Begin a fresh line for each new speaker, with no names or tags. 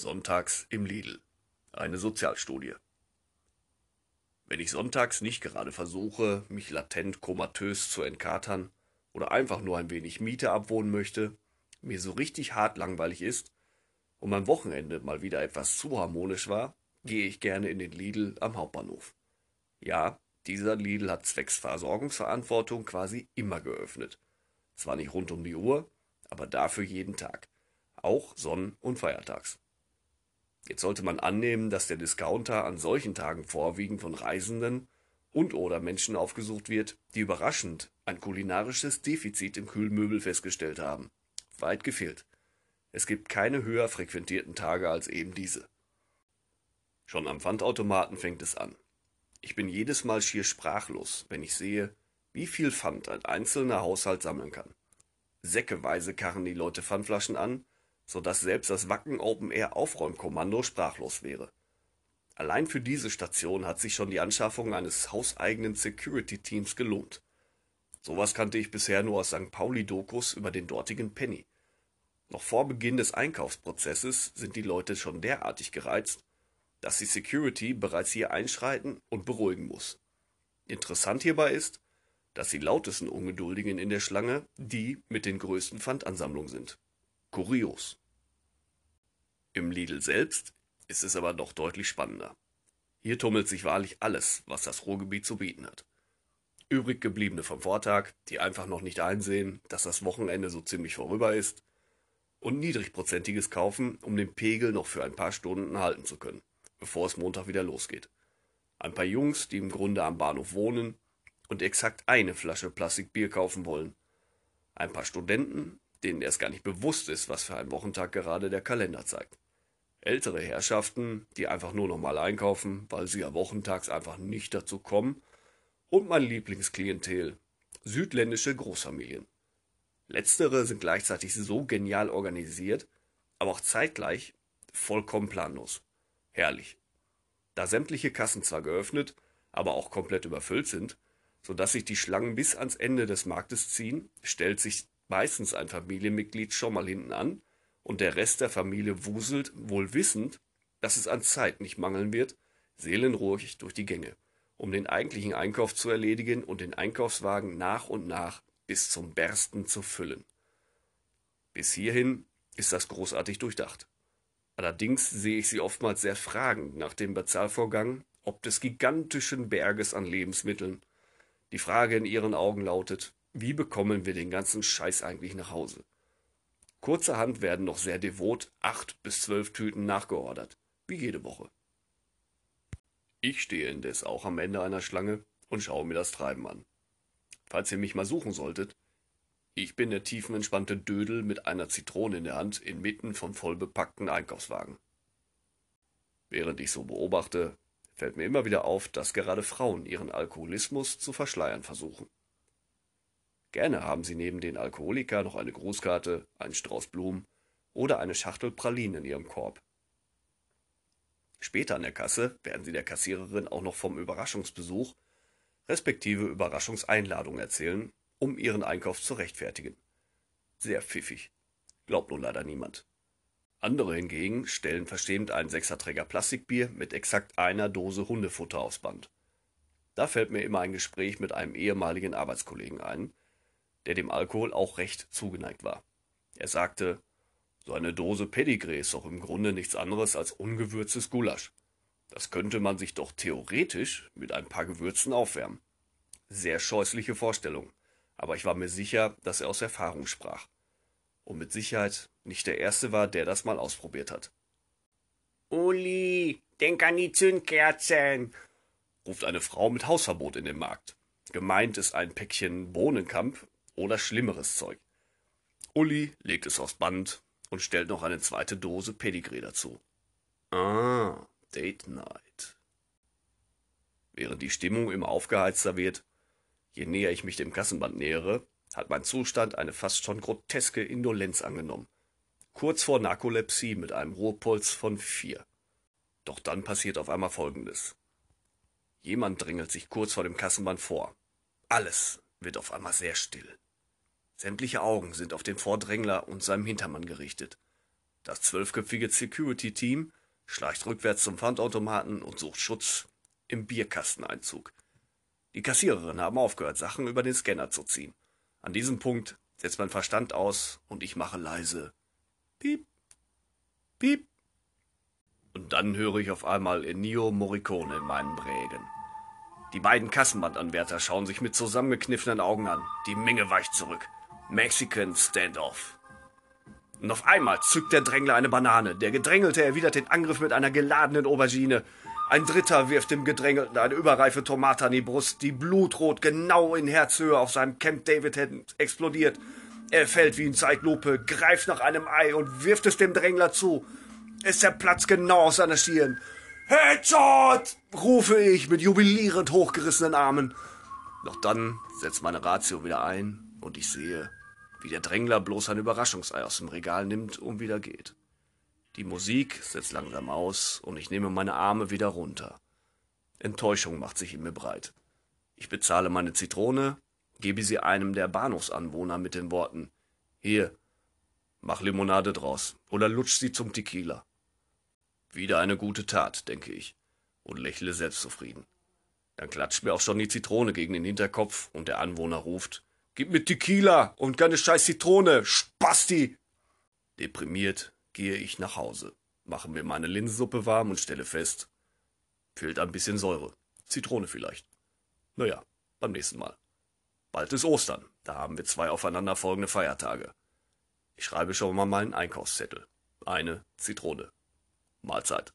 Sonntags im Lidl. Eine Sozialstudie. Wenn ich sonntags nicht gerade versuche, mich latent komatös zu entkatern oder einfach nur ein wenig Miete abwohnen möchte, mir so richtig hart langweilig ist und mein Wochenende mal wieder etwas zu harmonisch war, gehe ich gerne in den Lidl am Hauptbahnhof. Ja, dieser Lidl hat zwecks Versorgungsverantwortung quasi immer geöffnet. Zwar nicht rund um die Uhr, aber dafür jeden Tag. Auch Sonn- und Feiertags. Jetzt sollte man annehmen, dass der Discounter an solchen Tagen vorwiegend von Reisenden und oder Menschen aufgesucht wird, die überraschend ein kulinarisches Defizit im Kühlmöbel festgestellt haben. Weit gefehlt. Es gibt keine höher frequentierten Tage als eben diese. Schon am Pfandautomaten fängt es an. Ich bin jedes Mal schier sprachlos, wenn ich sehe, wie viel Pfand ein einzelner Haushalt sammeln kann. Säckeweise karren die Leute Pfandflaschen an, so dass selbst das Wacken Open Air Aufräumkommando sprachlos wäre. Allein für diese Station hat sich schon die Anschaffung eines hauseigenen Security Teams gelohnt. Sowas kannte ich bisher nur aus St. Pauli-Dokus über den dortigen Penny. Noch vor Beginn des Einkaufsprozesses sind die Leute schon derartig gereizt, dass die Security bereits hier einschreiten und beruhigen muss. Interessant hierbei ist, dass die lautesten Ungeduldigen in der Schlange die mit den größten Pfandansammlungen sind. Kurios. Im Lidl selbst ist es aber doch deutlich spannender. Hier tummelt sich wahrlich alles, was das Ruhrgebiet zu bieten hat. Übrig gebliebene vom Vortag, die einfach noch nicht einsehen, dass das Wochenende so ziemlich vorüber ist, und niedrigprozentiges kaufen, um den Pegel noch für ein paar Stunden halten zu können, bevor es Montag wieder losgeht. Ein paar Jungs, die im Grunde am Bahnhof wohnen und exakt eine Flasche Plastikbier kaufen wollen. Ein paar Studenten, denen erst gar nicht bewusst ist, was für ein Wochentag gerade der Kalender zeigt. Ältere Herrschaften, die einfach nur noch mal einkaufen, weil sie ja wochentags einfach nicht dazu kommen. Und mein Lieblingsklientel, südländische Großfamilien. Letztere sind gleichzeitig so genial organisiert, aber auch zeitgleich vollkommen planlos. Herrlich. Da sämtliche Kassen zwar geöffnet, aber auch komplett überfüllt sind, sodass sich die Schlangen bis ans Ende des Marktes ziehen, stellt sich meistens ein Familienmitglied schon mal hinten an und der Rest der Familie wuselt, wohl wissend, dass es an Zeit nicht mangeln wird, seelenruhig durch die Gänge, um den eigentlichen Einkauf zu erledigen und den Einkaufswagen nach und nach bis zum Bersten zu füllen. Bis hierhin ist das großartig durchdacht. Allerdings sehe ich sie oftmals sehr fragend nach dem Bezahlvorgang ob des gigantischen Berges an Lebensmitteln. Die Frage in ihren Augen lautet, wie bekommen wir den ganzen Scheiß eigentlich nach Hause? Kurzerhand werden noch sehr devot acht bis zwölf Tüten nachgeordert, wie jede Woche. Ich stehe indes auch am Ende einer Schlange und schaue mir das Treiben an. Falls ihr mich mal suchen solltet, ich bin der tiefenentspannte Dödel mit einer Zitrone in der Hand inmitten vom vollbepackten Einkaufswagen. Während ich so beobachte, fällt mir immer wieder auf, dass gerade Frauen ihren Alkoholismus zu verschleiern versuchen. Gerne haben sie neben den Alkoholiker noch eine Grußkarte, einen Strauß Blumen oder eine Schachtel Pralinen in ihrem Korb. Später an der Kasse werden sie der Kassiererin auch noch vom Überraschungsbesuch respektive Überraschungseinladung erzählen, um ihren Einkauf zu rechtfertigen. Sehr pfiffig. Glaubt nun leider niemand. Andere hingegen stellen versehend einen Sechserträger Plastikbier mit exakt einer Dose Hundefutter aufs Band. Da fällt mir immer ein Gespräch mit einem ehemaligen Arbeitskollegen ein, der dem Alkohol auch recht zugeneigt war. Er sagte, so eine Dose Pedigree ist doch im Grunde nichts anderes als ungewürztes Gulasch. Das könnte man sich doch theoretisch mit ein paar Gewürzen aufwärmen. Sehr scheußliche Vorstellung, aber ich war mir sicher, dass er aus Erfahrung sprach. Und mit Sicherheit nicht der Erste war, der das mal ausprobiert hat.
Uli, denk an die Zündkerzen,
ruft eine Frau mit Hausverbot in den Markt. Gemeint ist ein Päckchen Bohnenkamp oder schlimmeres Zeug. Uli legt es aufs Band und stellt noch eine zweite Dose Pedigree dazu. Ah, Date Night. Während die Stimmung immer aufgeheizter wird, je näher ich mich dem Kassenband nähere, hat mein Zustand eine fast schon groteske Indolenz angenommen. Kurz vor Narkolepsie mit einem Ruhepuls von vier. Doch dann passiert auf einmal Folgendes. Jemand drängelt sich kurz vor dem Kassenband vor. Alles wird auf einmal sehr still. Sämtliche Augen sind auf den Vordrängler und seinem Hintermann gerichtet. Das zwölfköpfige Security-Team schleicht rückwärts zum Pfandautomaten und sucht Schutz im Bierkasteneinzug. Die Kassiererinnen haben aufgehört, Sachen über den Scanner zu ziehen. An diesem Punkt setzt mein Verstand aus und ich mache leise Piep, Piep. Und dann höre ich auf einmal Ennio Morricone in meinen Brägen. Die beiden Kassenbandanwärter schauen sich mit zusammengekniffenen Augen an. Die Menge weicht zurück. Mexican Standoff. Und auf einmal zückt der Drängler eine Banane. Der Gedrängelte erwidert den Angriff mit einer geladenen Aubergine. Ein Dritter wirft dem Gedrängelten eine überreife Tomate an die Brust, die blutrot genau in Herzhöhe auf seinem Camp David Hemd explodiert. Er fällt wie in Zeitlupe, greift nach einem Ei und wirft es dem Drängler zu. Es zerplatzt genau aus seiner Stirn. Headshot! rufe ich mit jubilierend hochgerissenen Armen. Doch dann setzt meine Ratio wieder ein und ich sehe, wie der Drängler bloß ein Überraschungsei aus dem Regal nimmt und wieder geht. Die Musik setzt langsam aus und ich nehme meine Arme wieder runter. Enttäuschung macht sich in mir breit. Ich bezahle meine Zitrone, gebe sie einem der Bahnhofsanwohner mit den Worten Hier, mach Limonade draus oder lutsch sie zum Tequila. Wieder eine gute Tat, denke ich, und lächle selbstzufrieden. Dann klatscht mir auch schon die Zitrone gegen den Hinterkopf und der Anwohner ruft Gib mir Tequila und keine scheiß Zitrone, Spasti! Deprimiert gehe ich nach Hause, mache mir meine Linsensuppe warm und stelle fest, fehlt ein bisschen Säure. Zitrone vielleicht. Naja, beim nächsten Mal. Bald ist Ostern, da haben wir zwei aufeinanderfolgende Feiertage. Ich schreibe schon mal meinen Einkaufszettel. Eine Zitrone. Mahlzeit.